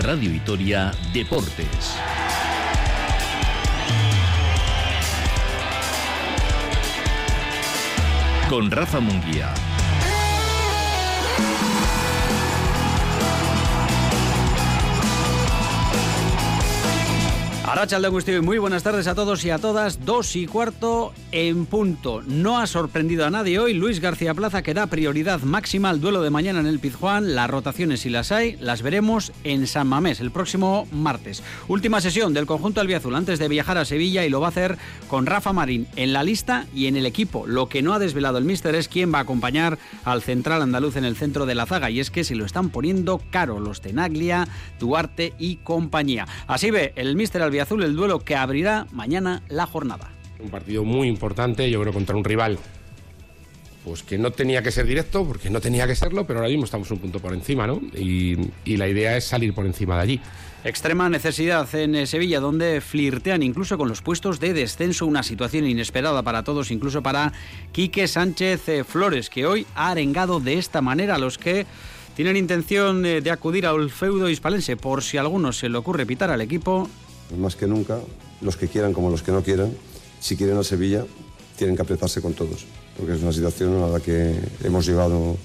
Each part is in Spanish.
Radio Vitoria Deportes. Con Rafa Munguía. Aracha de muy buenas tardes a todos y a todas. Dos y cuarto en punto. No ha sorprendido a nadie hoy Luis García Plaza que da prioridad máxima al duelo de mañana en el Pizjuán. Las rotaciones, si las hay, las veremos en San Mamés el próximo martes. Última sesión del conjunto albiazul antes de viajar a Sevilla y lo va a hacer con Rafa Marín en la lista y en el equipo. Lo que no ha desvelado el míster es quién va a acompañar al central andaluz en el centro de la zaga y es que se lo están poniendo caro los Tenaglia, Duarte y compañía. Así ve el míster albiazul Azul el duelo que abrirá mañana la jornada. Un partido muy importante, yo creo, contra un rival pues que no tenía que ser directo, porque no tenía que serlo, pero ahora mismo estamos un punto por encima, ¿no? Y, la idea es salir por encima de allí. Extrema necesidad en eh, Sevilla, donde flirtean incluso con los puestos de descenso, una situación inesperada para todos, incluso para Quique Sánchez eh, Flores, que hoy ha arengado de esta manera a los que tienen intención eh, de acudir al feudo hispalense, por si a alguno se le ocurre pitar al equipo, más que nunca, los que quieran como los que no quieran, si quieren a Sevilla, tienen que apretarse con todos, porque es una situación a la que hemos llegado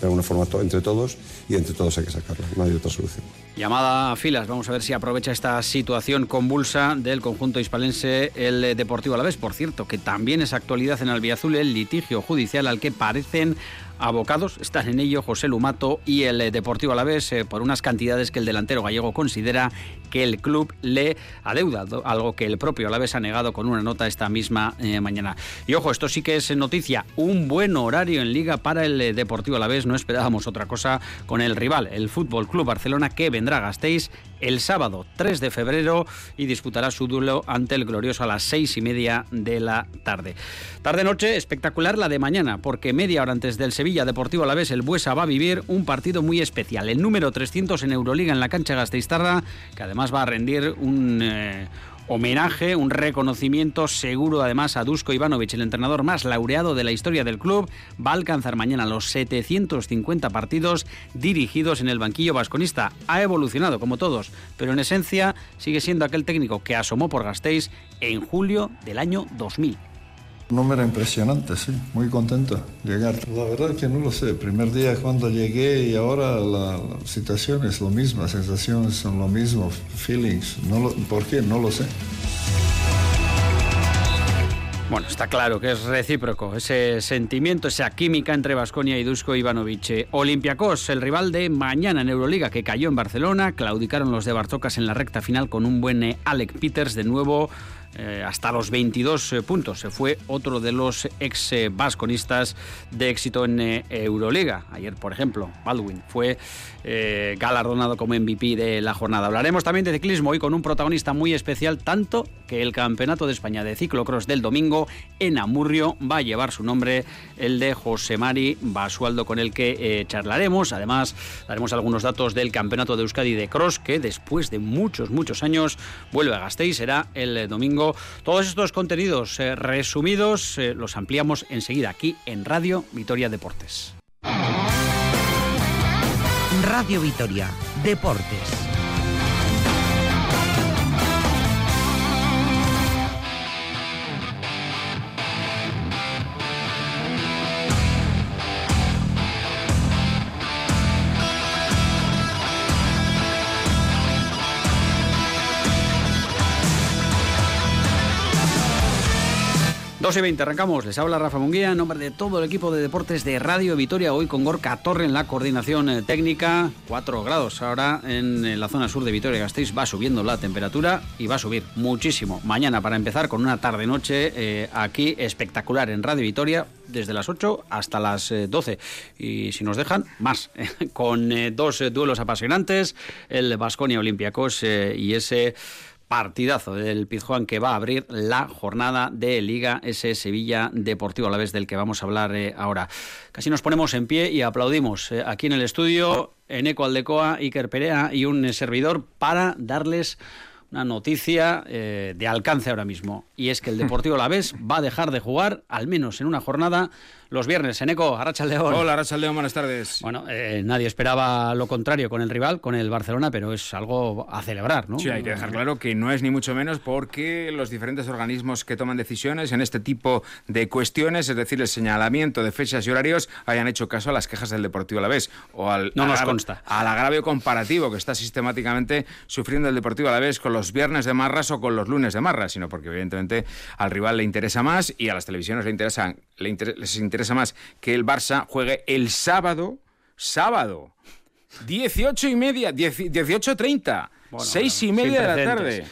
de alguna forma entre todos y entre todos hay que sacarla, no hay otra solución. Llamada a filas, vamos a ver si aprovecha esta situación convulsa del conjunto hispalense el Deportivo Alavés. Por cierto, que también es actualidad en Albiazul el litigio judicial al que parecen abocados. Están en ello José Lumato y el eh, Deportivo Alavés eh, por unas cantidades que el delantero gallego considera que el club le adeuda, algo que el propio Alavés ha negado con una nota esta misma eh, mañana. Y ojo, esto sí que es noticia, un buen horario en liga para el Deportivo Alavés, no esperábamos otra cosa con el rival, el Fútbol Club Barcelona que vendrá a Gasteiz el sábado 3 de febrero y disputará su duelo ante el Glorioso a las seis y media de la tarde. Tarde-noche espectacular la de mañana, porque media hora antes del Sevilla Deportivo Alavés, el Buesa va a vivir un partido muy especial, el número 300 en Euroliga en la cancha Gasteiztarra, que además va a rendir un... Eh, homenaje, un reconocimiento seguro además a Dusko Ivanovic, el entrenador más laureado de la historia del club, va a alcanzar mañana los 750 partidos dirigidos en el banquillo vasconista. Ha evolucionado como todos, pero en esencia sigue siendo aquel técnico que asomó por Gasteiz en julio del año 2000. Número impresionante, sí, muy contento llegar. La verdad que no lo sé, primer día cuando llegué y ahora la, situación es lo mismo, sensaciones son lo mismo, feelings, no ¿por qué? No lo sé. Bueno, está claro que es recíproco ese sentimiento, esa química entre Vasconia y Dusko Ivanovic. Olympiacos, el rival de mañana en Euroliga que cayó en Barcelona, claudicaron los de Bartocas en la recta final con un buen Alec Peters de nuevo eh, hasta los 22 eh, puntos. Se fue otro de los ex vasconistas de éxito en eh, Euroliga. Ayer, por ejemplo, Baldwin fue galardonado como MVP de la jornada. Hablaremos también de ciclismo hoy con un protagonista muy especial, tanto que el Campeonato de España de Ciclocross del domingo en Amurrio va a llevar su nombre, el de José Mari Basualdo, con el que charlaremos. Además, daremos algunos datos del Campeonato de Euskadi de Cross, que después de muchos, muchos años vuelve a Gasteiz. Será el domingo todos estos contenidos eh, resumidos eh, los ampliamos enseguida aquí en Radio Vitoria Deportes. Radio Vitoria Deportes. 2 y 20, arrancamos. Les habla Rafa Munguía en nombre de todo el equipo de deportes de Radio Vitoria. Hoy con Gorka Torre en la coordinación eh, técnica. 4 grados ahora en la zona sur de Vitoria Gasteiz. Va subiendo la temperatura y va a subir muchísimo. Mañana para empezar con una tarde-noche eh, aquí espectacular en Radio Vitoria desde las 8 hasta las 12. Eh, y si nos dejan, más. con dos duelos apasionantes: el Vasconia Olympiacos y ese partidazo del Pizjuán que va a abrir la jornada de Liga S Sevilla Deportivo a la vez del que vamos a hablar eh, ahora. Casi nos ponemos en pie y aplaudimos eh, aquí en el estudio Eneco Aldecoa, Iker Perea y un servidor para darles una noticia eh, de alcance ahora mismo y es que el Deportivo Alavés va a dejar de jugar al menos en una jornada los viernes. Eneco, Arracha León. Hola, Arracha León, buenas tardes. Bueno, eh, nadie esperaba lo contrario con el rival, con el Barcelona, pero es algo a celebrar, ¿no? Sí, hay que dejar claro que no es ni mucho menos porque los diferentes organismos que toman decisiones en este tipo de cuestiones, es decir, el señalamiento de fechas y horarios, hayan hecho caso a las quejas del Deportivo Alavés o al, no nos consta. al agravio comparativo que está sistemáticamente sufriendo el Deportivo Alavés con los viernes de marras o con los lunes de marras, sino porque evidentemente al rival le interesa más y a las televisiones le interesa, les interesa más que el Barça juegue el sábado, sábado, 18 y media, 18.30, 6 y media de la tarde.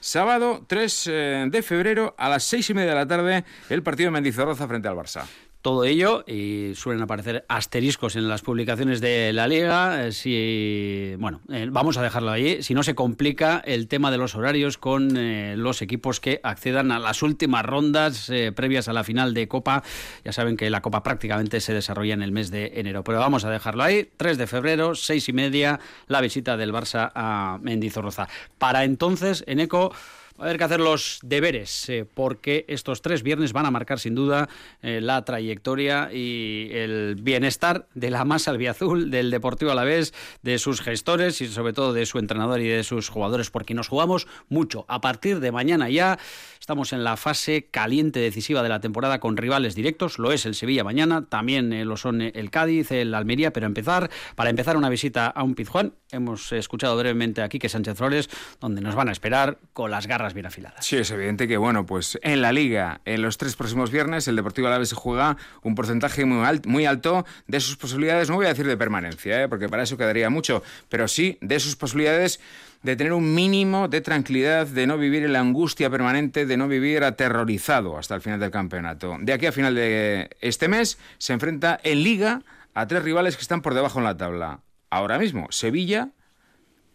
Sábado 3 eh, de febrero a las 6 y media de la tarde el partido de Mendizorroza frente al Barça todo ello y suelen aparecer asteriscos en las publicaciones de la liga. Eh, si, bueno, eh, vamos a dejarlo ahí. Si no se complica el tema de los horarios con eh, los equipos que accedan a las últimas rondas previas a la final de Copa. Ya saben que la Copa prácticamente se desarrolla en el mes de enero. Pero vamos a dejarlo ahí. 3 de febrero, 6 y media, la visita del Barça a Mendizorroza. Para entonces, en ECO a haber que hacer los deberes, eh, porque estos tres viernes van a marcar sin duda eh, la trayectoria y el bienestar de la masa albiazul, del Deportivo Alavés, de sus gestores y sobre todo de su entrenador y de sus jugadores, porque nos jugamos mucho. A partir de mañana ya estamos en la fase caliente decisiva de la temporada con rivales directos, lo es el Sevilla mañana, también eh, lo son el Cádiz, el Almería, pero empezar, para empezar una visita a un Pizjuán, hemos escuchado brevemente aquí que Sánchez Flores, donde nos van a esperar con las garras bien afiladas. Sí, es evidente que, bueno, pues en la Liga, en los tres próximos viernes, el Deportivo Alavés se juega un porcentaje muy, muy alto de sus posibilidades, no voy a decir de permanencia, ¿eh? porque para eso quedaría mucho, pero sí de sus posibilidades de tener un mínimo de tranquilidad, de no vivir en la angustia permanente, de no vivir aterrorizado hasta el final del campeonato. De aquí a final de este mes se enfrenta en Liga a tres rivales que están por debajo en la tabla. Ahora mismo, Sevilla,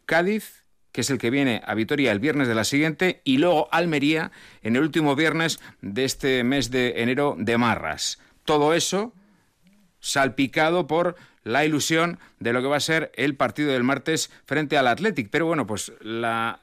Cádiz que es el que viene a Vitoria el viernes de la siguiente, y luego Almería en el último viernes de este mes de enero de Marras. Todo eso salpicado por la ilusión de lo que va a ser el partido del martes frente al Athletic. Pero bueno, pues la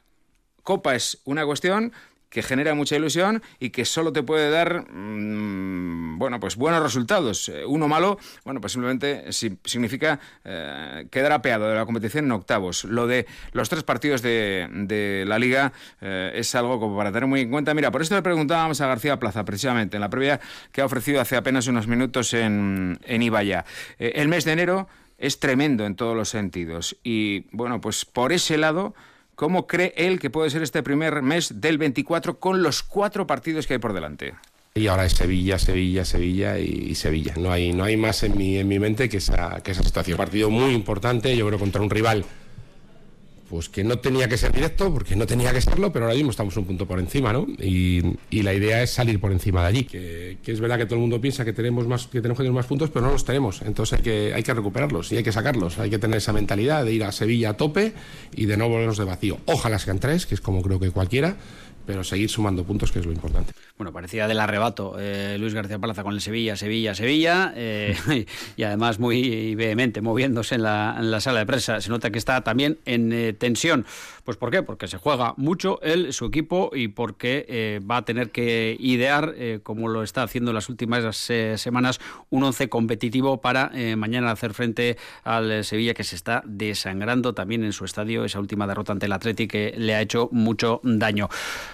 Copa es una cuestión, que genera mucha ilusión y que solo te puede dar, mm, bueno, pues buenos resultados. Eh, uno malo, bueno, pues simplemente significa eh, quedar apeado de la competición en octavos. Lo de los tres partidos de, la liga eh, es algo como para tener muy en cuenta. Mira, por esto le preguntábamos a García Plaza, precisamente, en la previa que ha ofrecido hace apenas unos minutos en, en Ibaya. el mes de enero es tremendo en todos los sentidos. Y bueno, pues por ese lado ¿Cómo cree él que puede ser este primer mes del 24 con los cuatro partidos que hay por delante? Y ahora es Sevilla, Sevilla, Sevilla y Sevilla. No hay, no hay más en mi, en mi mente que esa, que esa situación. Partido muy importante, yo creo, contra un rival pues que no tenía que ser directo, porque no tenía que serlo, pero ahora mismo estamos un punto por encima, ¿no? Y, la idea es salir por encima de allí. Que, es verdad que todo el mundo piensa que tenemos más, que tenemos que tener más puntos, pero no los tenemos. Entonces hay que, hay que recuperarlos y hay que sacarlos. Hay que tener esa mentalidad de ir a Sevilla a tope y de no volvernos de vacío. Ojalá sean tres, que es como creo que cualquiera, pero seguir sumando puntos, que es lo importante. Bueno, parecía del arrebato eh, Luis García Plaza con el Sevilla, Sevilla, Sevilla, eh, y además muy vehemente, moviéndose en la, sala de prensa. Se nota que está también en eh, tensión. Pues ¿por qué? Porque se juega mucho él, su equipo, y porque va a tener que idear, como lo está haciendo en las últimas semanas, un once competitivo para mañana hacer frente al Sevilla, que se está desangrando también en su estadio, esa última derrota ante el Atleti que le ha hecho mucho daño.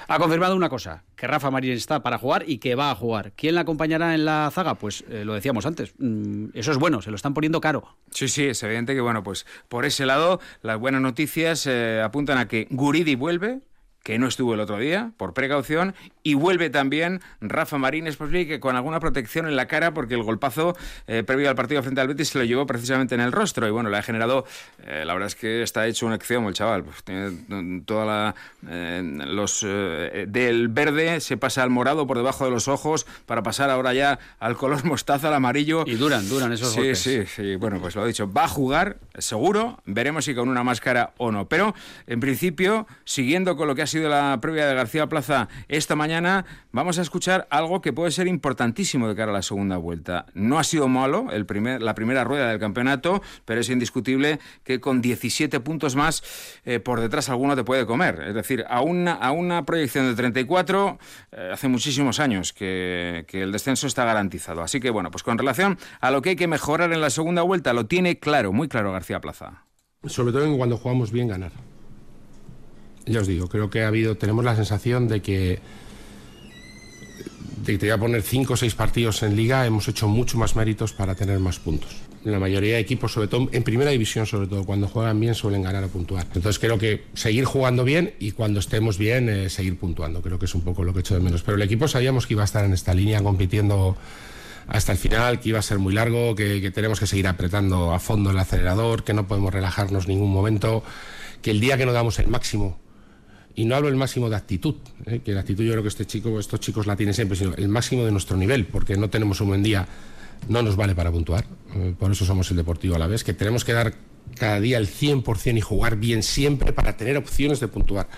Ha confirmado una cosa, que Rafa Marín está para jugar y que va a jugar. ¿Quién la acompañará en la zaga? Pues eh, lo decíamos antes, mm, eso es bueno, se lo están poniendo caro. Sí, sí, es evidente que, bueno, pues por ese lado las buenas noticias eh, apuntan a que Guridi vuelve, que no estuvo el otro día, por precaución, y vuelve también Rafa Marín, es posible que con alguna protección en la cara, porque el golpazo eh, previo al partido frente al Betis se lo llevó precisamente en el rostro, y bueno, le ha generado, eh, la verdad es que está hecho un exceomo el chaval, pues tiene toda la... Eh, los del verde se pasa al morado por debajo de los ojos, para pasar ahora ya al color mostaza, al amarillo. Y duran, duran esos sí, Sí, sí, bueno, pues lo he dicho, va a jugar, seguro, veremos si con una máscara o no, pero en principio, siguiendo con lo que ha sido la previa de García Plaza esta mañana, vamos a escuchar algo que puede ser importantísimo de cara a la segunda vuelta. No ha sido malo el primer, la primera rueda del campeonato, pero es indiscutible que con 17 puntos más eh, por detrás alguno te puede comer. Es decir, a una, a una proyección de 34, eh, hace muchísimos años que, que el descenso está garantizado. Así que bueno, pues con relación a lo que hay que mejorar en la segunda vuelta, lo tiene claro, muy claro García Plaza. Sobre todo en cuando jugamos bien ganar. Ya os digo, creo que ha habido, tenemos la sensación de que, de que te voy a poner cinco o seis partidos en liga, hemos hecho mucho más méritos para tener más puntos. La mayoría de equipos, sobre todo en primera división, sobre todo cuando juegan bien, suelen ganar o puntuar. Entonces creo que seguir jugando bien y cuando estemos bien, eh, seguir puntuando. Creo que es un poco lo que he hecho de menos. Pero el equipo sabíamos que iba a estar en esta línea compitiendo hasta el final, que iba a ser muy largo, que, que, tenemos que seguir apretando a fondo el acelerador, que no podemos relajarnos ningún momento, que el día que no damos el máximo, y no hablo el máximo de actitud, ¿eh? que la actitud yo creo que este chico, estos chicos la tienen siempre, sino el máximo de nuestro nivel, porque no tenemos un buen día, no nos vale para puntuar, eh, por eso somos el Deportivo a la vez, que tenemos que dar cada día el 100% y jugar bien siempre para tener opciones de puntuar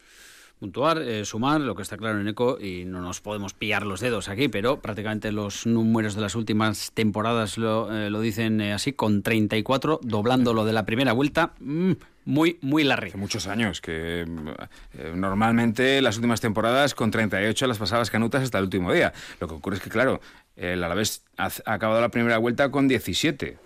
puntuar, eh, sumar, lo que está claro en ECO, y no nos podemos pillar los dedos aquí, pero prácticamente los números de las últimas temporadas lo, eh, dicen eh, así, con 34, doblando lo de la primera vuelta. Mmm, muy, muy largo. Hace muchos años que eh, normalmente las últimas temporadas con 38 las pasabas canutas hasta el último día. Lo que ocurre es que, claro, el Alavés ha, ha acabado la primera vuelta con 17,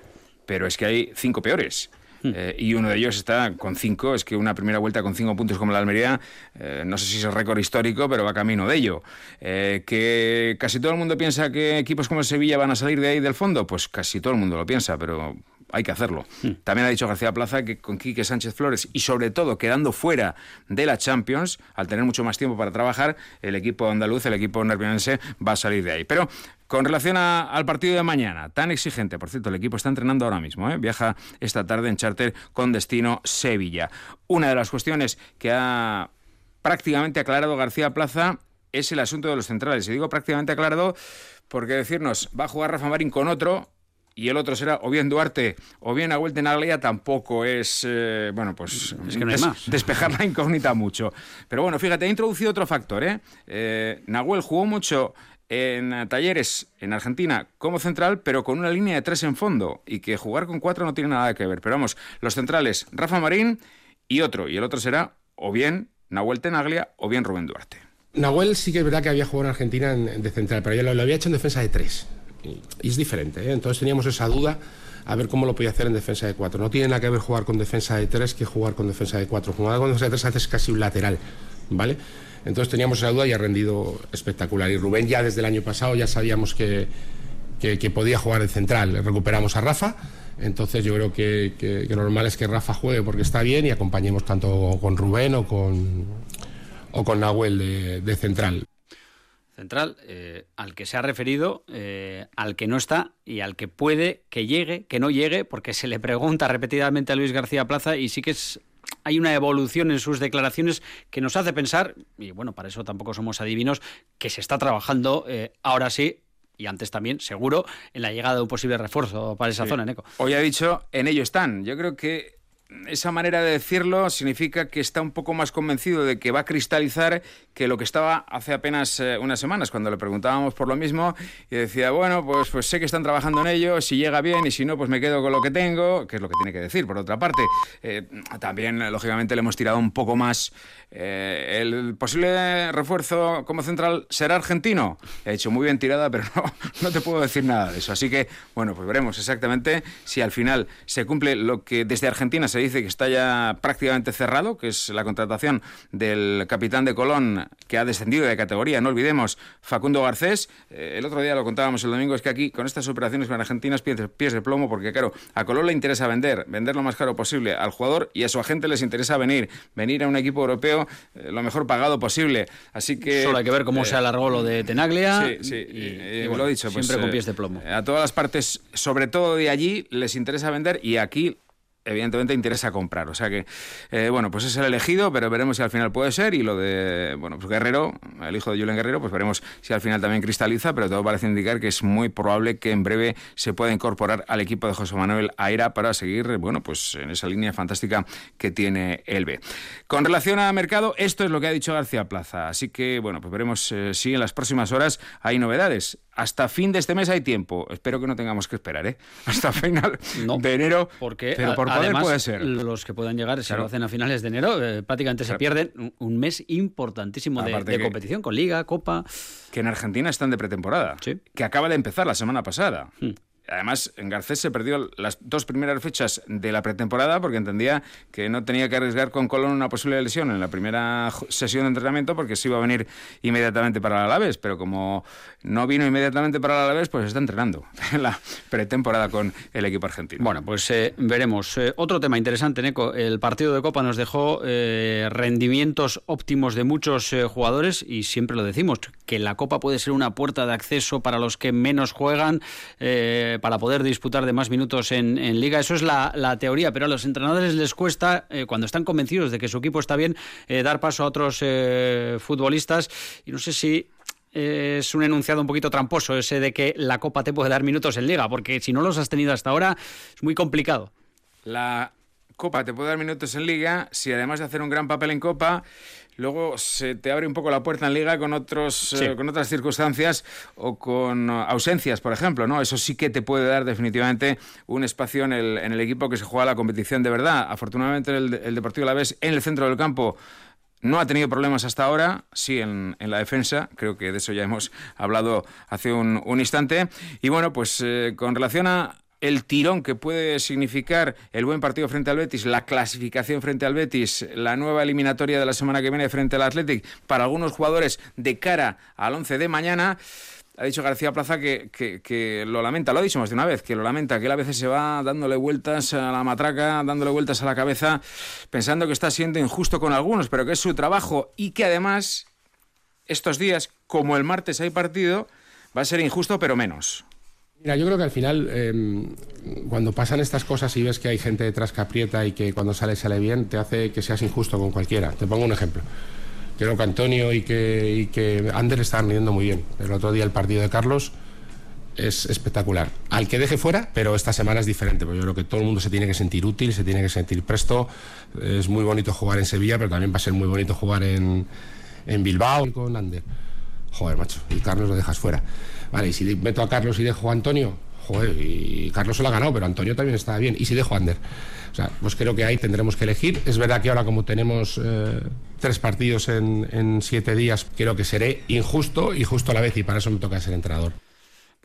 pero es que hay cinco peores. Eh, y uno de ellos está con cinco. Es que una primera vuelta con cinco puntos como la Almería, eh, no sé si es el récord histórico, pero va camino de ello. Eh, que casi todo el mundo piensa que equipos como el Sevilla van a salir de ahí del fondo, pues casi todo el mundo lo piensa, pero hay que hacerlo. También ha dicho García Plaza que con Quique Sánchez Flores y sobre todo quedando fuera de la Champions, al tener mucho más tiempo para trabajar, el equipo andaluz, el equipo nervionense va a salir de ahí. Pero con relación al partido de mañana, tan exigente, por cierto, el equipo está entrenando ahora mismo, ¿eh? viaja esta tarde en charter con destino Sevilla. Una de las cuestiones que ha prácticamente aclarado García Plaza es el asunto de los centrales. Y digo prácticamente aclarado porque decirnos, va a jugar Rafa Marín con otro, y el otro será o bien Duarte o bien a vuelta en Aglia, tampoco es, eh, bueno, pues es que no hay más. despejar la incógnita mucho. Pero bueno, fíjate, he introducido otro factor. ¿eh? eh Nahuel jugó mucho en talleres en Argentina como central, pero con una línea de tres en fondo y que jugar con cuatro no tiene nada que ver. Pero vamos, los centrales, Rafa Marín y otro, y el otro será o bien Nahuel Tenaglia o bien Rubén Duarte. Nahuel sí que es verdad que había jugado en Argentina de central, pero ya lo, lo había hecho en defensa de tres y es diferente. ¿eh? Entonces teníamos esa duda a ver cómo lo podía hacer en defensa de cuatro. No tiene nada que ver jugar con defensa de tres que jugar con defensa de cuatro. Jugar con defensa de tres haces casi un lateral, ¿vale? Entonces teníamos esa duda y ha rendido espectacular. Y Rubén ya desde el año pasado ya sabíamos que, que, podía jugar en central. Recuperamos a Rafa. Entonces yo creo que, que, normal es que Rafa juegue porque está bien y acompañemos tanto con Rubén o con, o con Nahuel de, de central central, eh, al que se ha referido, eh, al que no está y al que puede que llegue, que no llegue, porque se le pregunta repetidamente a Luis García Plaza y sí que es hay una evolución en sus declaraciones que nos hace pensar, y bueno, para eso tampoco somos adivinos, que se está trabajando eh, ahora sí y antes también, seguro, en la llegada de un posible refuerzo para esa zona, Neco. Hoy ha dicho, en ello están. Yo creo que esa manera de decirlo significa que está un poco más convencido de que va a cristalizar que lo que estaba hace apenas eh, unas semanas, cuando le preguntábamos por lo mismo y decía, bueno, pues, pues sé que están trabajando en ello, si llega bien y si no, pues me quedo con lo que tengo, que es lo que tiene que decir. Por otra parte, eh, también, lógicamente, le hemos tirado un poco más. Eh, el posible refuerzo como central será argentino. He hecho muy bien tirada, pero no, no te puedo decir nada de eso. Así que, bueno, pues veremos exactamente si al final se cumple lo que desde Argentina se se dice que está ya prácticamente cerrado, que es la contratación del capitán de Colón, que ha descendido de categoría, no olvidemos, Facundo Garcés. Eh, el otro día lo contábamos el domingo, es que aquí con estas operaciones con Argentinas pies, pies de plomo, porque claro, a Colón le interesa vender, vender lo más caro posible al jugador y a su agente les interesa venir, venir a un equipo europeo eh, lo mejor pagado posible. Así que... Solo hay que ver cómo se alargó lo de Tenaglia. Sí, sí, y, lo he dicho. Siempre pues, con pies de plomo. A todas las partes, sobre todo de allí, les interesa vender y aquí evidentemente interesa comprar. O sea que, eh, bueno, pues es el elegido, pero veremos si al final puede ser. Y lo de, bueno, pues Guerrero, el hijo de Julen Guerrero, pues veremos si al final también cristaliza, pero todo parece indicar que es muy probable que en breve se pueda incorporar al equipo de José Manuel Aira para seguir, bueno, pues en esa línea fantástica que tiene el B. Con relación a mercado, esto es lo que ha dicho García Plaza. Así que, bueno, pues veremos eh, si en las próximas horas hay novedades. Hasta fin de este mes hay tiempo. Espero que no tengamos que esperar, ¿eh? Hasta final de enero. Porque pero por poder puede ser. Los que puedan llegar, si lo hacen a finales de enero, eh, prácticamente se pierden un mes importantísimo de, competición con Liga, Copa. Que en Argentina están de pretemporada. Sí. Que acaba de empezar la semana pasada. Hmm. Además, en Garcés se perdió las dos primeras fechas de la pretemporada porque entendía que no tenía que arriesgar con Colón una posible lesión en la primera sesión de entrenamiento porque se iba a venir inmediatamente para el Alavés. Pero como no vino inmediatamente para el Alavés, pues está entrenando en la pretemporada con el equipo argentino. Bueno, pues eh, veremos. Eh, otro tema interesante, Neco. El partido de Copa nos dejó eh, rendimientos óptimos de muchos jugadores y siempre lo decimos, que la Copa puede ser una puerta de acceso para los que menos juegan eh, para poder disputar de más minutos en, liga. Eso es la, teoría, pero a los entrenadores les cuesta, eh, cuando están convencidos de que su equipo está bien, eh, dar paso a otros futbolistas. Y no sé si es un enunciado un poquito tramposo ese de que la Copa te puede dar minutos en liga, porque si no los has tenido hasta ahora es muy complicado. La Copa te puede dar minutos en liga si además de hacer un gran papel en Copa luego se te abre un poco la puerta en liga con otros eh, con otras circunstancias o con ausencias, por ejemplo, ¿no? Eso sí que te puede dar definitivamente un espacio en el, en el equipo que se juega la competición de verdad. Afortunadamente el, el Deportivo La Vez en el centro del campo no ha tenido problemas hasta ahora, sí en, la defensa, creo que de eso ya hemos hablado hace un, instante. Y bueno, pues eh, con relación a, el tirón que puede significar el buen partido frente al Betis, la clasificación frente al Betis, la nueva eliminatoria de la semana que viene frente al Athletic, para algunos jugadores de cara al 11 de mañana. Ha dicho García Plaza que, lo lamenta, lo ha dicho más de una vez, que lo lamenta, que él a veces se va dándole vueltas a la matraca, dándole vueltas a la cabeza, pensando que está siendo injusto con algunos, pero que es su trabajo y que además estos días, como el martes hay partido, va a ser injusto, pero menos. Mira, yo creo que al final, em, cuando pasan estas cosas y ves que hay gente detrás que aprieta y que cuando sale sale bien, te hace que seas injusto con cualquiera. Te pongo un ejemplo. Creo que Antonio y que, y que Ander están riendo muy bien. El otro día el partido de Carlos es espectacular. Al que deje fuera, pero esta semana es diferente, porque yo creo que todo el mundo se tiene que sentir útil, se tiene que sentir presto. Es muy bonito jugar en Sevilla, pero también va a ser muy bonito jugar en, en Bilbao con Ander. Joder, macho, y Carlos lo dejas fuera. Vale, y si meto a Carlos y dejo a Antonio, joder, y Carlos se lo ha ganado, pero Antonio también está bien. ¿Y si dejo a Ander? O sea, pues creo que ahí tendremos que elegir. Es verdad que ahora como tenemos eh, tres partidos en, siete días, creo que seré injusto y justo a la vez, y para eso me toca ser entrenador.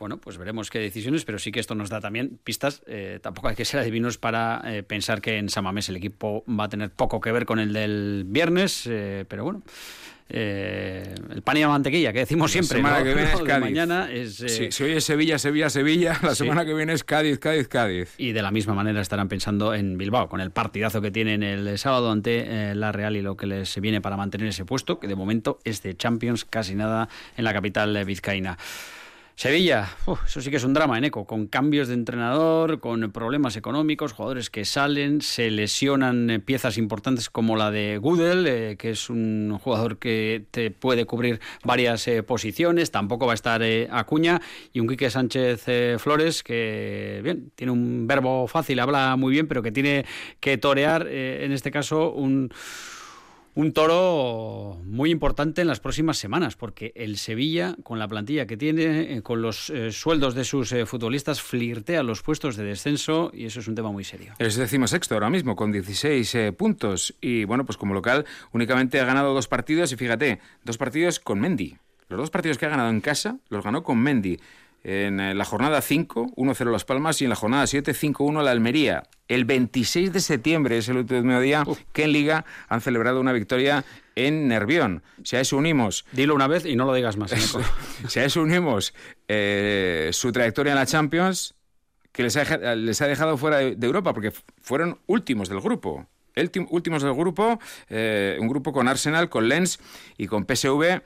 Bueno, pues veremos qué decisiones, pero sí que esto nos da también pistas. Eh, tampoco hay que ser adivinos para eh, pensar que en Samamés el equipo va a tener poco que ver con el del viernes, pero bueno. Eh, el pan y la mantequilla, que decimos siempre. La semana que viene es Cádiz. Mañana es, eh, si hoy es Sevilla, Sevilla, Sevilla, la semana que viene es Cádiz, Cádiz, Cádiz. Y de la misma manera estarán pensando en Bilbao, con el partidazo que tienen el sábado ante eh, la Real y lo que les viene para mantener ese puesto, que de momento es de Champions, casi nada en la capital vizcaína. Sevilla, eso sí que es un drama en eco, con cambios de entrenador, con problemas económicos, jugadores que salen, se lesionan eh, piezas importantes como la de Gudel, eh, que es un jugador que te puede cubrir varias eh, posiciones, tampoco va a estar Acuña, y un Quique Sánchez Flores que, bien, tiene un verbo fácil, habla muy bien, pero que tiene que torear, en este caso, un un toro muy importante en las próximas semanas, porque el Sevilla, con la plantilla que tiene, eh, con los eh, sueldos de sus eh, futbolistas, flirtea los puestos de descenso y eso es un tema muy serio. Es sexto ahora mismo, con 16 puntos. Y bueno, pues como local únicamente ha ganado dos partidos y fíjate, dos partidos con Mendy. Los dos partidos que ha ganado en casa los ganó con Mendy. En eh, la jornada 5, 1-0 Las Palmas y en la jornada 7, 5-1 la Almería. El 26 de septiembre es el último día que en Liga han celebrado una victoria en Nervión. Si a eso unimos... Dilo una vez y no lo digas más. si a eso unimos eh, su trayectoria en la Champions, que les ha, les ha dejado fuera de, Europa, porque fueron últimos del grupo. últimos del grupo, eh, un grupo con Arsenal, con Lens y con PSV.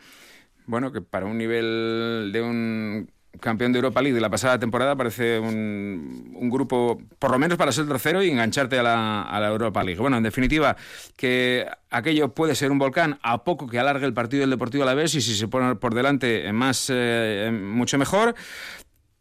Bueno, que para un nivel de un campeón de Europa League de la pasada temporada, parece un, grupo, por lo menos para ser tercero y engancharte a la, Europa League. Bueno, en definitiva, que aquello puede ser un volcán a poco que alargue el partido del Deportivo a la vez y si se pone por delante más, eh, mucho mejor.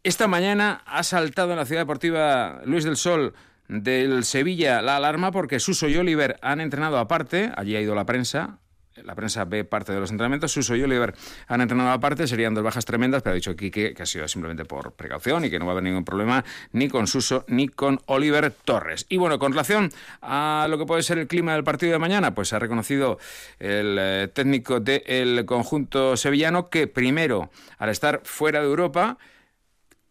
Esta mañana ha saltado en la ciudad deportiva Luis del Sol del Sevilla la alarma porque Suso y Oliver han entrenado aparte, allí ha ido la prensa, la prensa ve parte de los entrenamientos. Suso y Oliver han entrenado aparte, serían dos bajas tremendas, pero ha dicho Quique que ha sido simplemente por precaución y que no va a haber ningún problema ni con Suso ni con Oliver Torres. Y bueno, con relación a lo que puede ser el clima del partido de mañana, pues ha reconocido el eh, técnico del conjunto sevillano que primero, al estar fuera de Europa,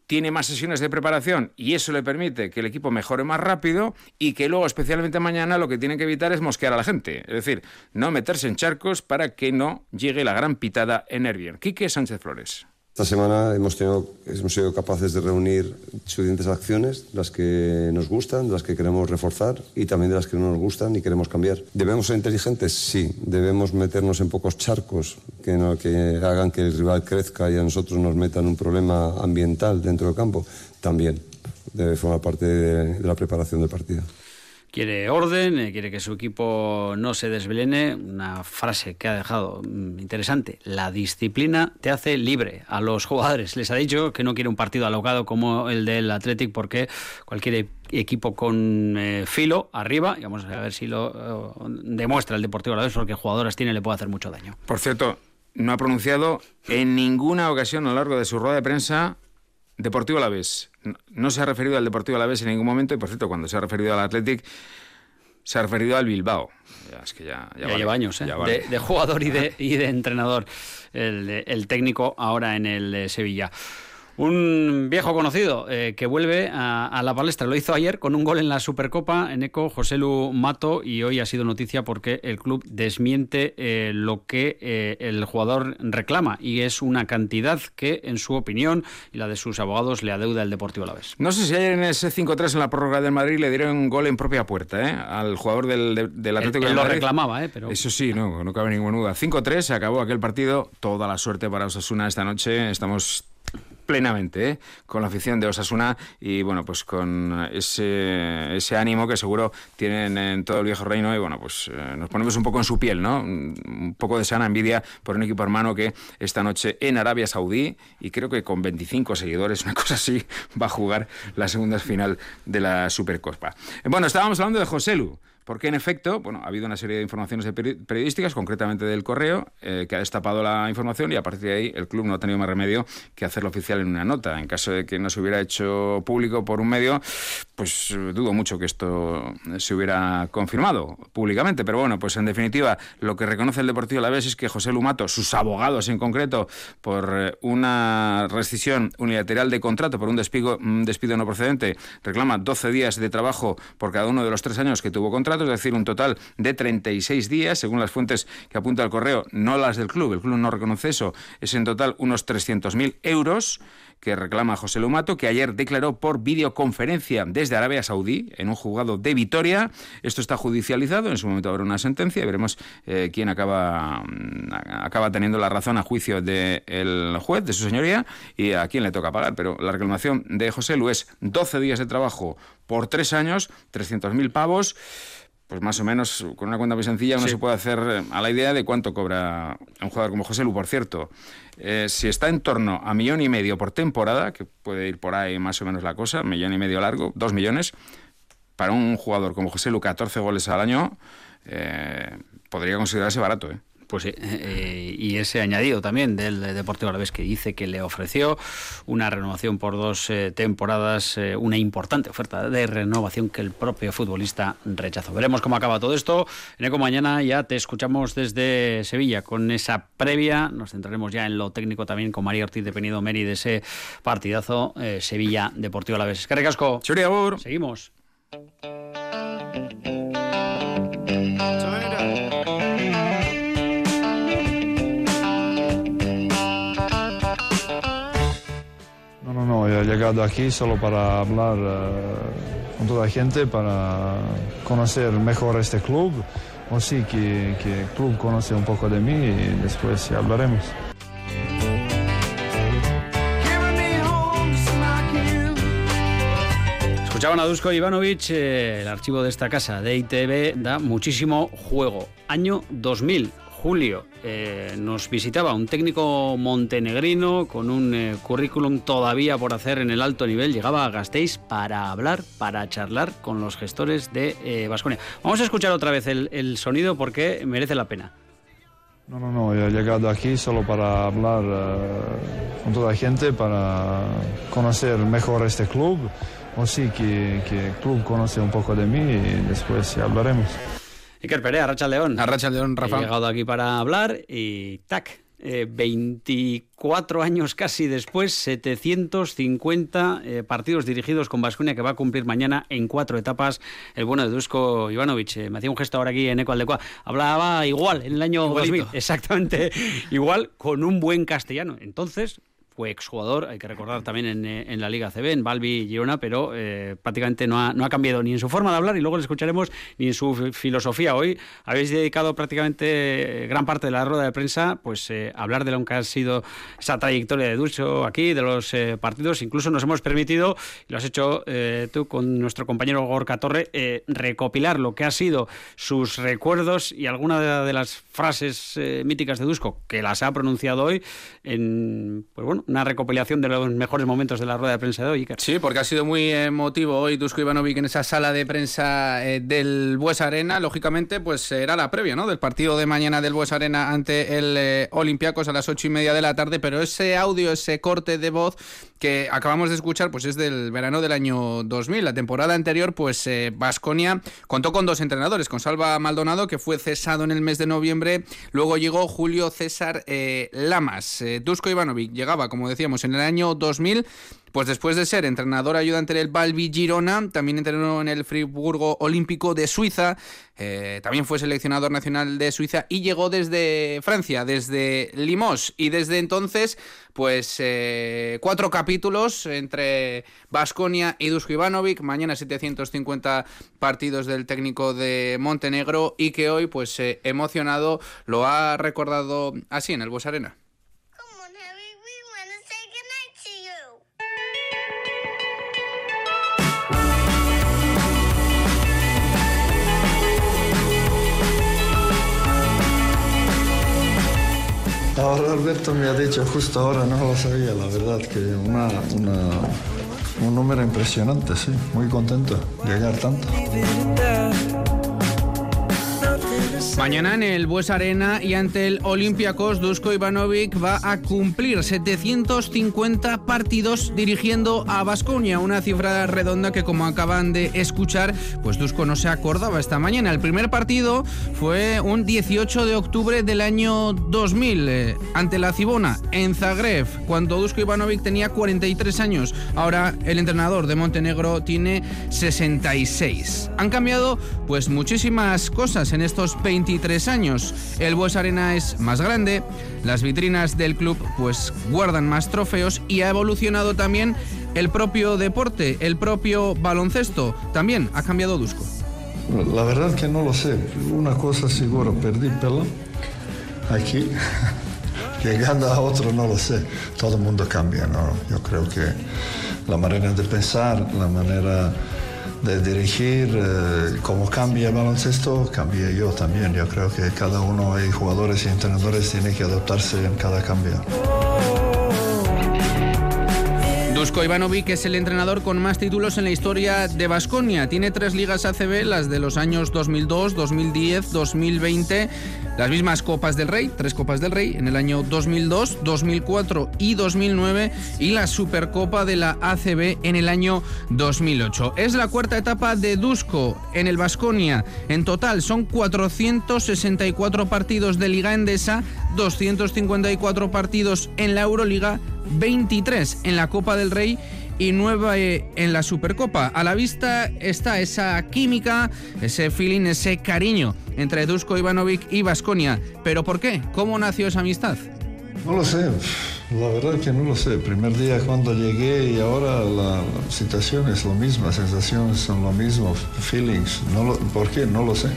tiene más sesiones de preparación y eso le permite que el equipo mejore más rápido y que luego, especialmente mañana, lo que tiene que evitar es mosquear a la gente. Es decir, no meterse en charcos para que no llegue la gran pitada en Nervión. Quique Sánchez Flores. Esta semana hemos, sido capaces de reunir suficientes acciones, las que nos gustan, las que queremos reforzar y también de las que no nos gustan y queremos cambiar. ¿Debemos ser inteligentes? Sí. ¿Debemos meternos en pocos charcos que hagan que el rival crezca y a nosotros nos metan un problema ambiental dentro del campo? También. Debe formar parte de la preparación del partido quiere orden, eh, quiere que su equipo no se desvelene. Una frase que ha dejado mm, interesante. La disciplina te hace libre a los jugadores. Les ha dicho que no quiere un partido alocado como el del Athletic porque cualquier e-, equipo con eh, filo arriba, y vamos a ver si lo eh, demuestra el Deportivo a porque jugadoras tiene le puede hacer mucho daño. Por cierto, no ha pronunciado en ninguna ocasión a lo largo de su rueda de prensa Deportivo Alavés. No, se ha referido al Deportivo Alavés en ningún momento y, por cierto, cuando se ha referido al Athletic, se ha referido al Bilbao. Ya, es que ya, lleva años, ¿eh? de, jugador y de, y de entrenador, el, el técnico ahora en el eh, Sevilla. Un viejo conocido eh, que vuelve a, la palestra. Lo hizo ayer con un gol en la Supercopa en Eco, José Lu Mato, y hoy ha sido noticia porque el club desmiente eh, lo que eh, el jugador reclama, y es una cantidad que, en su opinión y la de sus abogados, le adeuda el Deportivo Alavés. No sé si ayer en ese 5-3 en la prórroga del Madrid le dieron un gol en propia puerta al jugador del, del Atlético él, lo reclamaba, Pero... Eso sí, no, no cabe ninguna duda. 5-3, se acabó aquel partido. Toda la suerte para Osasuna esta noche. Estamos plenamente ¿eh? con la afición de Osasuna y bueno pues con ese, ese ánimo que seguro tienen en todo el viejo reino y bueno pues eh, nos ponemos un poco en su piel no un poco de sana envidia por un equipo hermano que esta noche en Arabia Saudí y creo que con 25 seguidores una cosa así va a jugar la segunda final de la Supercopa. Bueno estábamos hablando de José Lu porque en efecto, bueno, ha habido una serie de informaciones periodísticas, concretamente del correo, eh, que ha destapado la información y a partir de ahí el club no ha tenido más remedio que hacerlo oficial en una nota. En caso de que no se hubiera hecho público por un medio, pues dudo mucho que esto se hubiera confirmado públicamente. Pero bueno, pues en definitiva, lo que reconoce el Deportivo a la vez es que José Lumato, sus abogados en concreto, por eh, una rescisión unilateral de contrato, por un despido, un despido no procedente, reclama 12 días de trabajo por cada uno de los tres años que tuvo contrato es decir, un total de 36 días, según las fuentes que apunta el correo, no las del club, el club no reconoce eso, es en total unos 300.000 euros que reclama José Lumato, que ayer declaró por videoconferencia desde Arabia Saudí en un juzgado de Vitoria. Esto está judicializado, en su momento habrá una sentencia y veremos eh, quién acaba, mm, acaba teniendo la razón a juicio del juez, de su señoría, y a quién le toca pagar. Pero la reclamación de José Lu es 12 días de trabajo por tres años, 300.000 pavos pues más o menos con una cuenta muy sencilla uno se puede hacer eh, a la idea de cuánto cobra un jugador como José Lu, por cierto. Eh, si está en torno a millón y medio por temporada, que puede ir por ahí más o menos la cosa, millón y medio largo, dos millones, para un jugador como José Lu, 14 goles al año, eh, podría considerarse barato, ¿eh? Pues sí, eh, y ese añadido también del Deportivo Alavés que dice que le ofreció una renovación por dos eh, temporadas, eh, una importante oferta de renovación que el propio futbolista rechazó. Veremos cómo acaba todo esto. En Eco Mañana ya te escuchamos desde Sevilla con esa previa. Nos centraremos ya en lo técnico también con María Ortiz de Penido Meri de ese partidazo Sevilla Deportivo Alavés. ¡Qué ricasco! he llegado aquí solo para hablar uh, con toda la gente, para conocer mejor este club. O sí, que, que el club conoce un poco de mí y después hablaremos. Escuchaban a Dusko Ivanovic, eh, el archivo de esta casa de ITV da muchísimo juego. Año 2000, julio, eh, nos visitaba un técnico montenegrino con un eh, currículum todavía por hacer en el alto nivel. Llegaba a Gasteiz para hablar, para charlar con los gestores de Vasconia. Vamos a escuchar otra vez el, sonido porque merece la pena. No, no, no, he llegado aquí solo para hablar uh, con toda la gente, para conocer mejor este club, o sí que, que el club conoce un poco de mí y después hablaremos. Iker Perea, Racha León. Racha León, Rafa. He llegado aquí para hablar y tac, 24 eh, años casi después, 750 eh, partidos dirigidos con Vasconia que va a cumplir mañana en cuatro etapas. El bueno de Dusko Ivanovic eh, me hacía un gesto ahora aquí en Eco Aldecua. Hablaba igual en el año 2000, exactamente igual, con un buen castellano. Entonces, fue exjugador, hay que recordar también en, eh, en la Liga CB, en Balbi Girona, pero eh, prácticamente no ha, no ha, cambiado ni en su forma de hablar y luego le escucharemos ni en su filosofía. Hoy habéis dedicado prácticamente eh, gran parte de la rueda de prensa pues a hablar de lo que ha sido esa trayectoria de Ducho aquí, de los partidos. Incluso nos hemos permitido, y lo has hecho tú con nuestro compañero Gorka Torre, recopilar lo que ha sido sus recuerdos y alguna de, las frases míticas de Dusko que las ha pronunciado hoy en, pues bueno, una recopilación de los mejores momentos de la rueda de prensa de hoy. Sí, porque ha sido muy emotivo hoy Dusko Ivanovic en esa sala de prensa eh, del Bues Arena. Lógicamente, pues era la previa ¿no? del partido de mañana del Bues Arena ante el eh, Olympiacos a las ocho y media de la tarde. Pero ese audio, ese corte de voz que acabamos de escuchar, pues es del verano del año 2000. La temporada anterior, pues Vasconia eh, contó con dos entrenadores, con Salva Maldonado, que fue cesado en el mes de noviembre. Luego llegó Julio César Lamas. Dusko Ivanovic llegaba como decíamos, en el año 2000 pues después de ser entrenador ayudante del Balbi Girona, también entrenó en el Friburgo Olímpico de Suiza, eh, también fue seleccionador nacional de Suiza y llegó desde Francia, desde Limos. Y desde entonces, pues eh, cuatro capítulos entre Basconia y Dusko Ivanovic, mañana 750 partidos del técnico de Montenegro y que hoy, pues eh, emocionado, lo ha recordado así en el Bos Arena. Ahora Alberto me ha dicho justo ahora, no lo sabía, la verdad, que una, un número impresionante, sí, muy contento de llegar tanto. Mañana en el Bues Arena y ante el Olympiacos, Dusko Ivanovic va a cumplir 750 partidos dirigiendo a Basconia, una cifra redonda que como acaban de escuchar, pues Dusko no se acordaba esta mañana. El primer partido fue un 18 de octubre del año 2000 eh, ante la Cibona en Zagreb, cuando Dusko Ivanovic tenía 43 años. Ahora el entrenador de Montenegro tiene 66. Han cambiado pues muchísimas cosas en estos 20 23 años. El Bues Arena es más grande, las vitrinas del club pues guardan más trofeos y ha evolucionado también el propio deporte, el propio baloncesto. También ha cambiado Dusko. La verdad que no lo sé. Una cosa seguro, perdí pelo aquí. Llegando a otro no lo sé. Todo el mundo cambia, ¿no? Yo creo que la manera de pensar, la manera de dirigir, eh, como cambia el baloncesto, cambia yo también. Yo creo que cada uno, hay jugadores y entrenadores, tiene que adaptarse en cada cambio. Dusko Ivanovic es el entrenador con más títulos en la historia de Basconia. Tiene tres ligas ACB, las de los años 2002, 2010, 2020. Las mismas Copas del Rey, tres Copas del Rey en el año 2002, 2004 y 2009 y la Supercopa de la ACB en el año 2008. Es la cuarta etapa de Dusko en el Basconia. En total son 464 partidos de Liga Endesa, 254 partidos en la Euroliga 23 en la Copa del Rey y 9 en la Supercopa. A la vista está esa química, ese feeling, ese cariño entre Dusko Ivanovic y Vasconia. ¿Pero por qué? ¿Cómo nació esa amistad? No lo sé, la verdad que no lo sé. primer día cuando llegué y ahora la, situación es lo misma, sensaciones son lo mismo, feelings. No ¿Por qué? No lo sé.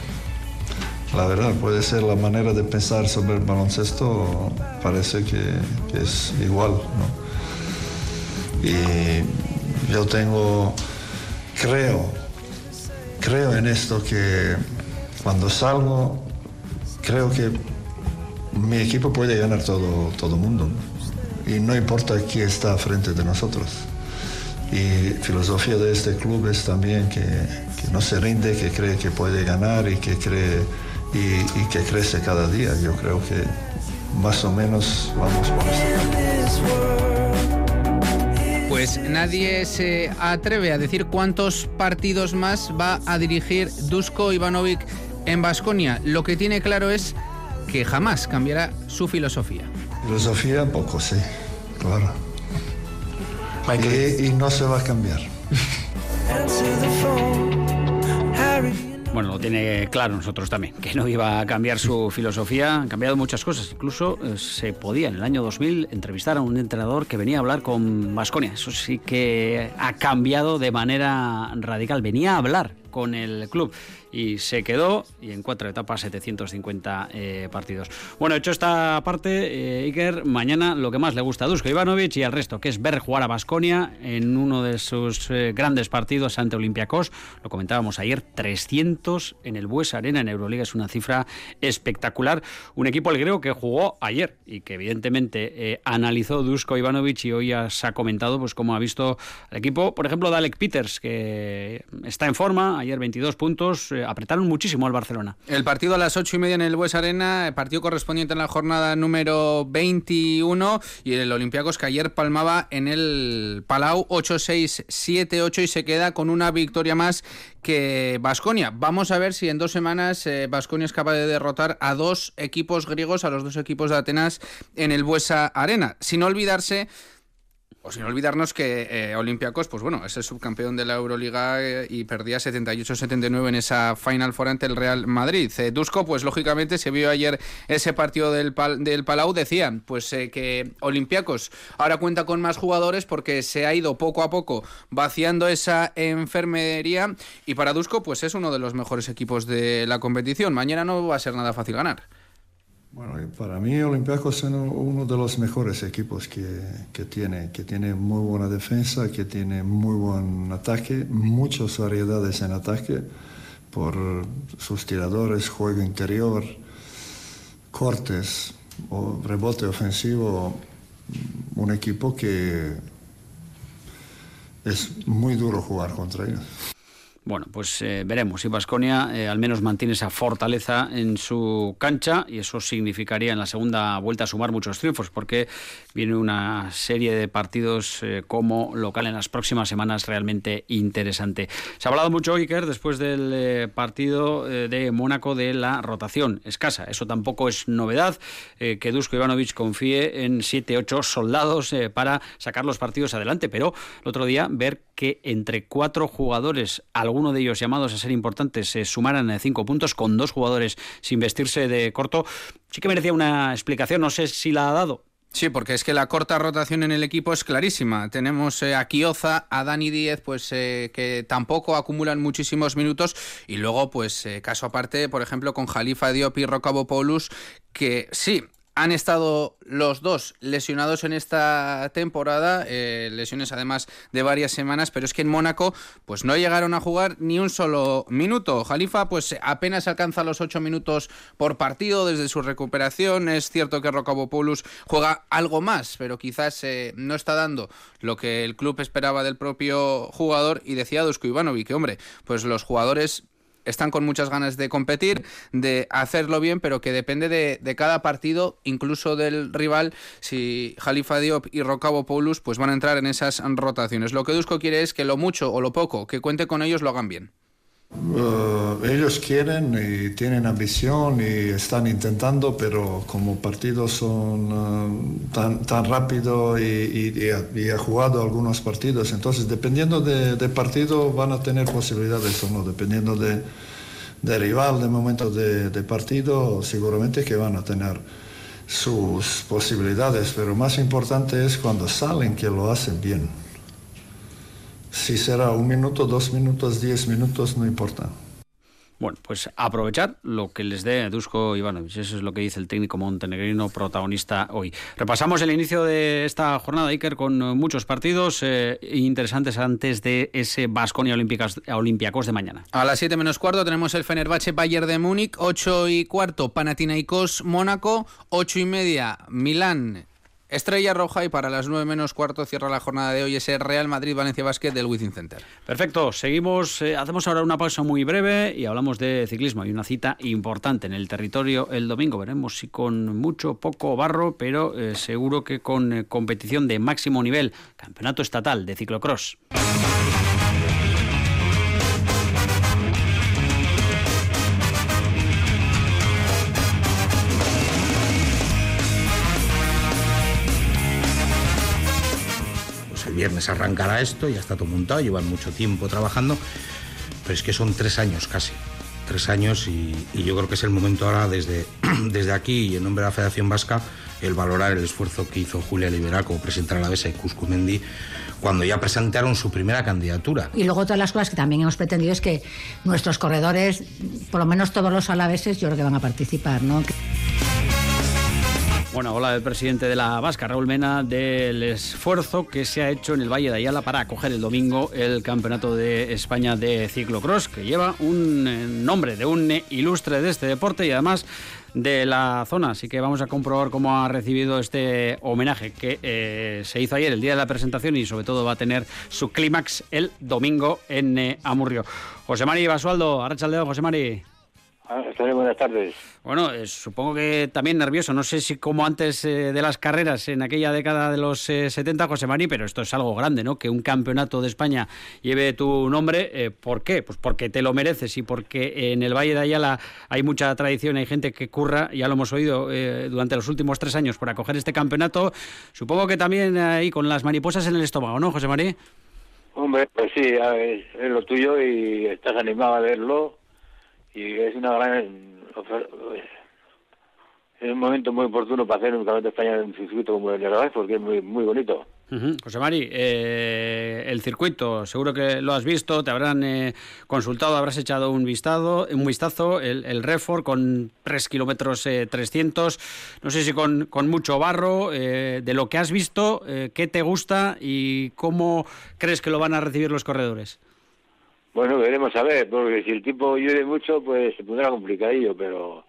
La verdad, puede ser la manera de pensar sobre el baloncesto, parece que, es igual, ¿no? Y yo tengo creo, creo en esto que cuando salgo, creo que mi equipo puede ganar todo todo mundo. Y no importa quién está frente de nosotros. Y filosofía de este club es también que, que no se rinde, que cree que puede ganar y que cree y, y que crece cada día. Yo creo que más o menos vamos por eso. Pues nadie se atreve a decir cuántos partidos más va a dirigir Dusko Ivanovic en Basconia. Lo que tiene claro es que jamás cambiará su filosofía. Filosofía poco, sí, claro. Y, y no se va a cambiar. Bueno, lo tiene claro nosotros también, que no iba a cambiar su filosofía. Han cambiado muchas cosas. Incluso eh, se podía en el año 2000 entrevistar a un entrenador que venía a hablar con Vasconia. Eso sí que ha cambiado de manera radical. Venía a hablar con el club y se quedó y en cuatro etapas 750 eh, partidos. Bueno, hecho esta parte, eh, Iker, mañana lo que más le gusta a Dusko Ivanovic y al resto, que es ver jugar a Basconia en uno de sus eh, grandes partidos ante Olympiacos. Lo comentábamos ayer, 300 en el Bues Arena en Euroliga, es una cifra espectacular. Un equipo el griego que jugó ayer y que evidentemente analizó Dusko Ivanovic y hoy se ha comentado pues cómo ha visto el equipo, por ejemplo, de Alec Peters, que está en forma, ayer 22 puntos, eh, apretaron muchísimo al Barcelona. El partido a las 8 y media en el Bues Arena, partido correspondiente en la jornada número 21 y el Olympiacos que ayer palmaba en el Palau 8-6, 7-8 y se queda con una victoria más que Basconia. Vamos a ver si en dos semanas Basconia es capaz de derrotar a dos equipos griegos, a los dos equipos de Atenas en el Buesa Arena. Sin olvidarse sin olvidarnos que eh, Olympiacos, pues bueno, es el subcampeón de la Euroliga eh, y perdía 78-79 en esa Final Four ante el Real Madrid. Eh, Dusko, pues lógicamente se vio ayer ese partido del, del Palau, decían pues que Olympiacos ahora cuenta con más jugadores porque se ha ido poco a poco vaciando esa enfermería y para Dusko pues es uno de los mejores equipos de la competición. Mañana no va a ser nada fácil ganar. Bueno, para mí Olympiacos es uno de los mejores equipos que, que, tiene, que tiene muy buena defensa, que tiene muy buen ataque, muchas variedades en ataque por sus tiradores, juego interior, cortes o rebote ofensivo, un equipo que es muy duro jugar contra ellos. Bueno, pues eh, veremos si Vasconia eh, al menos mantiene esa fortaleza en su cancha y eso significaría en la segunda vuelta sumar muchos triunfos porque viene una serie de partidos eh, como local en las próximas semanas realmente interesante. Se ha hablado mucho, Iker, después del partido de Mónaco de la rotación escasa. Eso tampoco es novedad, que Dusko Ivanovic confíe en 7-8 soldados para sacar los partidos adelante, pero el otro día ver que entre cuatro jugadores, algunos uno de ellos llamados a ser importantes se sumaran cinco puntos con dos jugadores sin vestirse de corto, sí que merecía una explicación. No sé si la ha dado. Sí, porque es que la corta rotación en el equipo es clarísima. Tenemos eh, a Kioza, a Dani Díez, pues eh, que tampoco acumulan muchísimos minutos. Y luego, pues, eh, caso aparte, por ejemplo, con Jalifa Diop y Rocabo Paulus, que sí, han estado los dos lesionados en esta temporada, eh, lesiones además de varias semanas, pero es que en Mónaco pues no llegaron a jugar ni un solo minuto. Jalifa pues apenas alcanza los ocho minutos por partido desde su recuperación. Es cierto que Rocabopoulos juega algo más, pero quizás eh, no está dando lo que el club esperaba del propio jugador y decía Dusko Ivanovic que hombre, pues los jugadores están con muchas ganas de competir, de hacerlo bien, pero que depende de, cada partido, incluso del rival, si Jalifa Diop y Rocabo Paulus pues van a entrar en esas rotaciones. Lo que Dusko quiere es que lo mucho o lo poco que cuente con ellos lo hagan bien. Uh, ellos quieren y tienen ambición y están intentando, pero como partidos son uh, tan, tan rápido y, y, ha, jugado algunos partidos, entonces dependiendo de, partido van a tener posibilidades o no, dependiendo de, de rival, de momento de partido, seguramente que van a tener sus posibilidades, pero más importante es cuando salen que lo hacen bien. Si será un minuto, dos minutos, diez minutos, no importa. Bueno, pues aprovechar lo que les dé Dusko Ivanovic. Eso es lo que dice el técnico montenegrino protagonista hoy. Repasamos el inicio de esta jornada, Iker, con muchos partidos eh, interesantes antes de ese Basconia Olympiacos de mañana. A las 7 menos cuarto tenemos el Fenerbahce Bayern de Múnich, 8 y cuarto Panathinaikos Mónaco, 8 y media Milán Estrella Roja y para las 9 menos cuarto cierra la jornada de hoy ese Real Madrid Valencia Basket del Wizzing Center. Perfecto, seguimos, eh, hacemos ahora una pausa muy breve y hablamos de ciclismo. Hay una cita importante en el territorio el domingo, veremos si con mucho, poco barro, pero eh, seguro que con eh, competición de máximo nivel, campeonato estatal de ciclocross. Viernes arrancará esto, ya está todo montado, llevan mucho tiempo trabajando, pero es que son tres años casi, tres años y, yo creo que es el momento ahora desde, desde aquí y en nombre de la Federación Vasca el valorar el esfuerzo que hizo Julia Libera como presidenta de la BESA y Cuscumendi cuando ya presentaron su primera candidatura. Y luego todas las cosas que también hemos pretendido es que nuestros corredores, por lo menos todos los alaveses, yo creo que van a participar, ¿no? Bueno, hola del presidente de la Vasca, Raúl Mena, del esfuerzo que se ha hecho en el Valle de Ayala para acoger el domingo el Campeonato de España de Ciclocross, que lleva un eh, nombre de un ilustre de este deporte y además de la zona. Así que vamos a comprobar cómo ha recibido este homenaje que eh, se hizo ayer, el día de la presentación, y sobre todo va a tener su clímax el domingo en eh, Amurrio. José Mari Basualdo, Arrachaldeón, José Mari. Ah, buenas tardes. Bueno, eh, supongo que también nervioso. No sé si como antes eh, de las carreras en aquella década de los 70, eh, José Mari, pero esto es algo grande, ¿no? Que un campeonato de España lleve tu nombre. ¿Por qué? Pues porque te lo mereces y porque en el Valle de Ayala hay mucha tradición, hay gente que curra, ya lo hemos oído durante los últimos tres años por acoger este campeonato. Supongo que también ahí con las mariposas en el estómago, ¿no, José Mari? Hombre, pues sí, es lo tuyo y estás animado a verlo y es una gran es un momento muy oportuno para hacer un campeonato de España en un circuito como el de porque es muy muy bonito. José Mari, eh, el circuito, seguro que lo has visto, te habrán eh, consultado, habrás echado un vistazo, un vistazo el, el Refor con 3 kilómetros 300, eh, no sé si con, con mucho barro, de lo que has visto, ¿qué te gusta y cómo crees que lo van a recibir los corredores? Bueno, veremos a ver, porque si el tiempo llueve mucho, pues se pondrá complicadillo, pero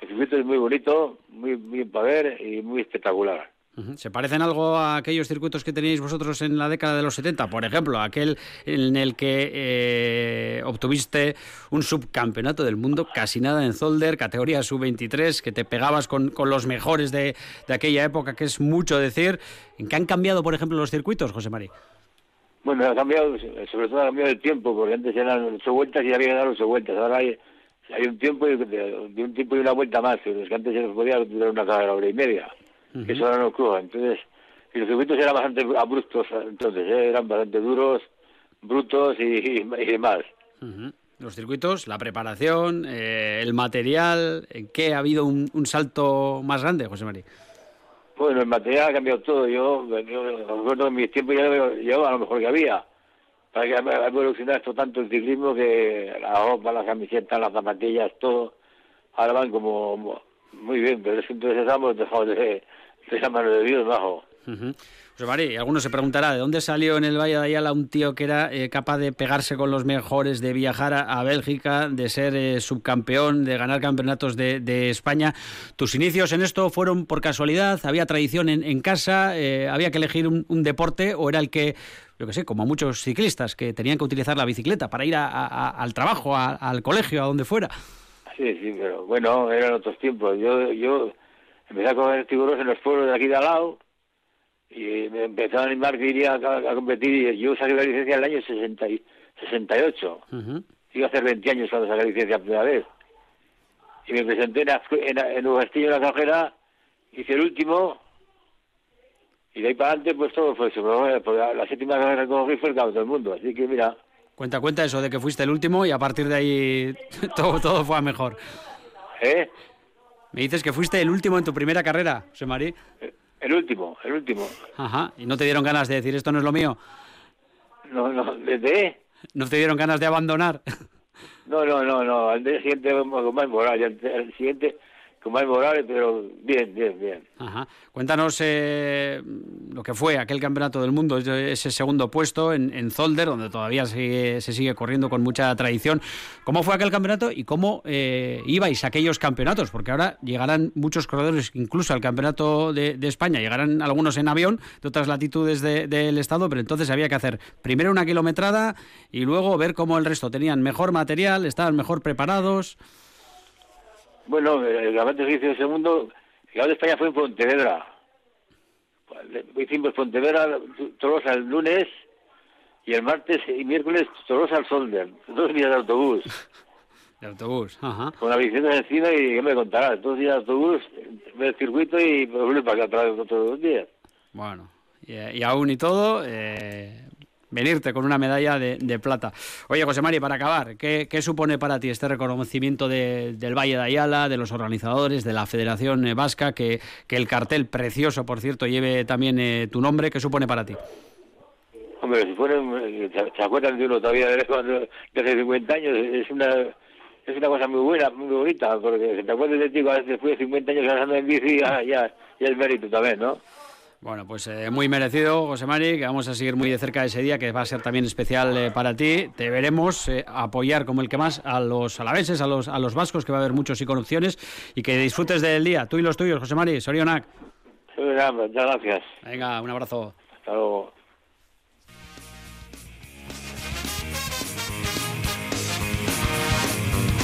el circuito es muy bonito, muy bien para ver y muy espectacular. ¿Se parecen algo a aquellos circuitos que teníais vosotros en la década de los 70? Por ejemplo, aquel en el que eh, obtuviste un subcampeonato del mundo, casi nada en Zolder, categoría sub-23, que te pegabas con, con los mejores de, de, aquella época, que es mucho decir. ¿En qué han cambiado, por ejemplo, los circuitos, José María? Bueno, ha cambiado, sobre todo ha cambiado el tiempo, porque antes eran ocho vueltas y había que dar ocho vueltas. Ahora hay, hay un tiempo y de, un tiempo y una vuelta más. Pero es que antes se nos podía durar una carrera hora y media, que eso ahora no ocurre. Entonces, y los circuitos eran bastante abruptos, entonces ¿eh? eran bastante duros, brutos y, y, demás. Los circuitos, la preparación, eh, el material, ¿en qué ha habido un, un salto más grande, José María? Bueno, el material ha cambiado todo. Yo, recuerdo en mis tiempos ya llevaba a lo mejor que había. Para que ha evolucionado esto tanto el ciclismo que la ropa, las camisetas, las zapatillas, todo, ahora van como muy bien, pero entonces estamos dejados de, de esa mano de Dios bajo. José Mari, alguno se preguntará, ¿de dónde salió en el Valle de Ayala un tío que era eh, capaz de pegarse con los mejores, de viajar a, Bélgica, de ser eh, subcampeón, de ganar campeonatos de, España? ¿Tus inicios en esto fueron por casualidad? ¿Había tradición en, casa? Eh, ¿Había que elegir un, deporte? ¿O era el que, yo qué sé, como muchos ciclistas, que tenían que utilizar la bicicleta para ir al trabajo, al colegio, a donde fuera? Sí, sí, pero bueno, eran otros tiempos. Yo, yo empecé a comer tiburones en los pueblos de aquí de al lado y me empezó a animar que iría a, competir y yo saqué la licencia en el año 60 y, 68. Iba a hacer 20 años cuando saqué la licencia por primera vez. Y me presenté en, en, en un castillo en la cajera, hice el último y de ahí para adelante pues todo fue eso. Pero la, la séptima carrera que cogí fue el cabo del mundo. Así que mira... Cuenta, cuenta eso de que fuiste el último y a partir de ahí todo, todo fue a mejor. ¿Eh? Me dices que fuiste el último en tu primera carrera, José María. Eh, el último, el último. Ajá, ¿y no te dieron ganas de decir esto no es lo mío? No, no, ¿de? ¿No te dieron ganas de abandonar? No, no, no, no. Al día siguiente más moral. Al siguiente con más moral, pero bien, bien, bien. Ajá. Cuéntanos eh, lo que fue aquel campeonato del mundo, ese segundo puesto en, Zolder, donde todavía se, se, sigue corriendo con mucha tradición. ¿Cómo fue aquel campeonato y cómo eh, ibais a aquellos campeonatos? Porque ahora llegarán muchos corredores, incluso al campeonato de, de España, llegarán algunos en avión de otras latitudes de, del estado, pero entonces había que hacer primero una kilometrada y luego ver cómo el resto tenían mejor material, estaban mejor preparados. Bueno, el campeonato que hizo el segundo, el de España fue en Pontevedra. Hicimos Pontevedra, Tolosa el lunes y el martes y miércoles Tolosa al Solder. Dos días de autobús. De autobús, ajá. Con la bicicleta encima y ¿qué me contarás? Dos días de autobús, el circuito y volver para acá otros dos días. Bueno, y, y aún y todo, eh, venirte con una medalla de, plata. Oye, José Mari, para acabar, ¿qué, qué supone para ti este reconocimiento de, del Valle de Ayala, de los organizadores, de la Federación Vasca, que, que el cartel precioso, por cierto, lleve también eh, tu nombre? ¿Qué supone para ti? Hombre, si fueran, se acuerdan de uno todavía de, de hace 50 años, es una es una cosa muy buena, muy bonita, porque si te acuerdas de ti, a veces fui 50 años andando en bici, ya, ya, ya es mérito también, ¿no? Bueno, pues eh, muy merecido, José Mari, que vamos a seguir muy de cerca ese día, que va a ser también especial eh, para ti. Te veremos eh, apoyar como el que más a los alaveses, a los, a los vascos, que va a haber muchos y con opciones, y que disfrutes del día, tú y los tuyos, José Mari. Sorionak. Muchas gracias. Venga, un abrazo. Hasta luego.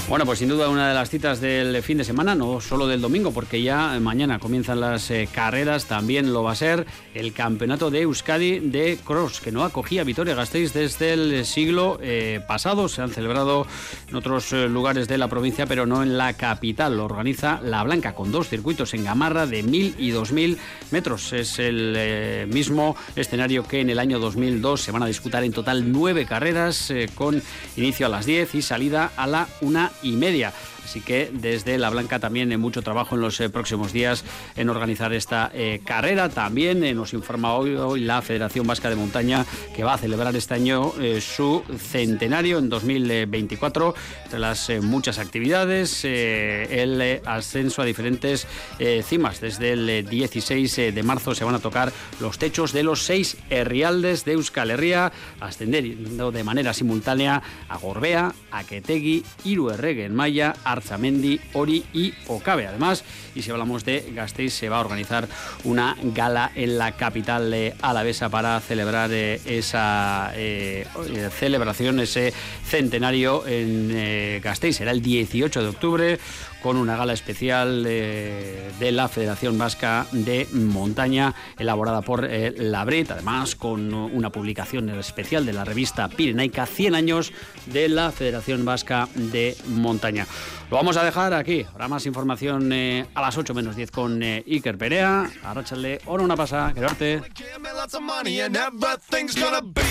Bueno, pues sin duda una de las citas del fin de semana, no solo del domingo, porque ya mañana comienzan las eh, carreras, también lo va a ser el campeonato de Euskadi de Cross, que no acogía Vitoria Gasteiz desde el siglo eh, pasado. Se han celebrado en otros eh, lugares de la provincia, pero no en la capital. Lo organiza La Blanca, con dos circuitos en Gamarra de 1.000 y 2.000 metros. Es el mismo escenario que en el año 2002. Se van a disputar en total nueve carreras, con inicio a las 10 y salida a la una y media. Así que desde La Blanca también hay mucho trabajo en los eh, próximos días en organizar esta eh, carrera. También eh, nos informa hoy, la Federación Vasca de Montaña que va a celebrar este año eh, su centenario en 2024. Entre las eh, muchas actividades, el ascenso a diferentes cimas. Desde el 16 de marzo se van a tocar los techos de los seis herrialdes de Euskal Herria, ascendiendo de manera simultánea a Gorbea, a Quetegui, Iruerregue en Maya, Arzamendi, Ori y Ocabe. Además, y si hablamos de Gasteiz, se va a organizar una gala en la capital eh, alavesa para celebrar eh, esa eh, celebración, ese centenario en eh, Gasteiz. Será el 18 de octubre con una gala especial eh, de la Federación Vasca de Montaña, elaborada por eh, la Bret, además con una publicación especial de la revista Pirenaica, 100 años de la Federación Vasca de Montaña. Lo vamos a dejar aquí. Habrá más información eh, a las 8 menos 10 con eh, Iker Perea. Arráchale, ora una pasa, everything's gonna be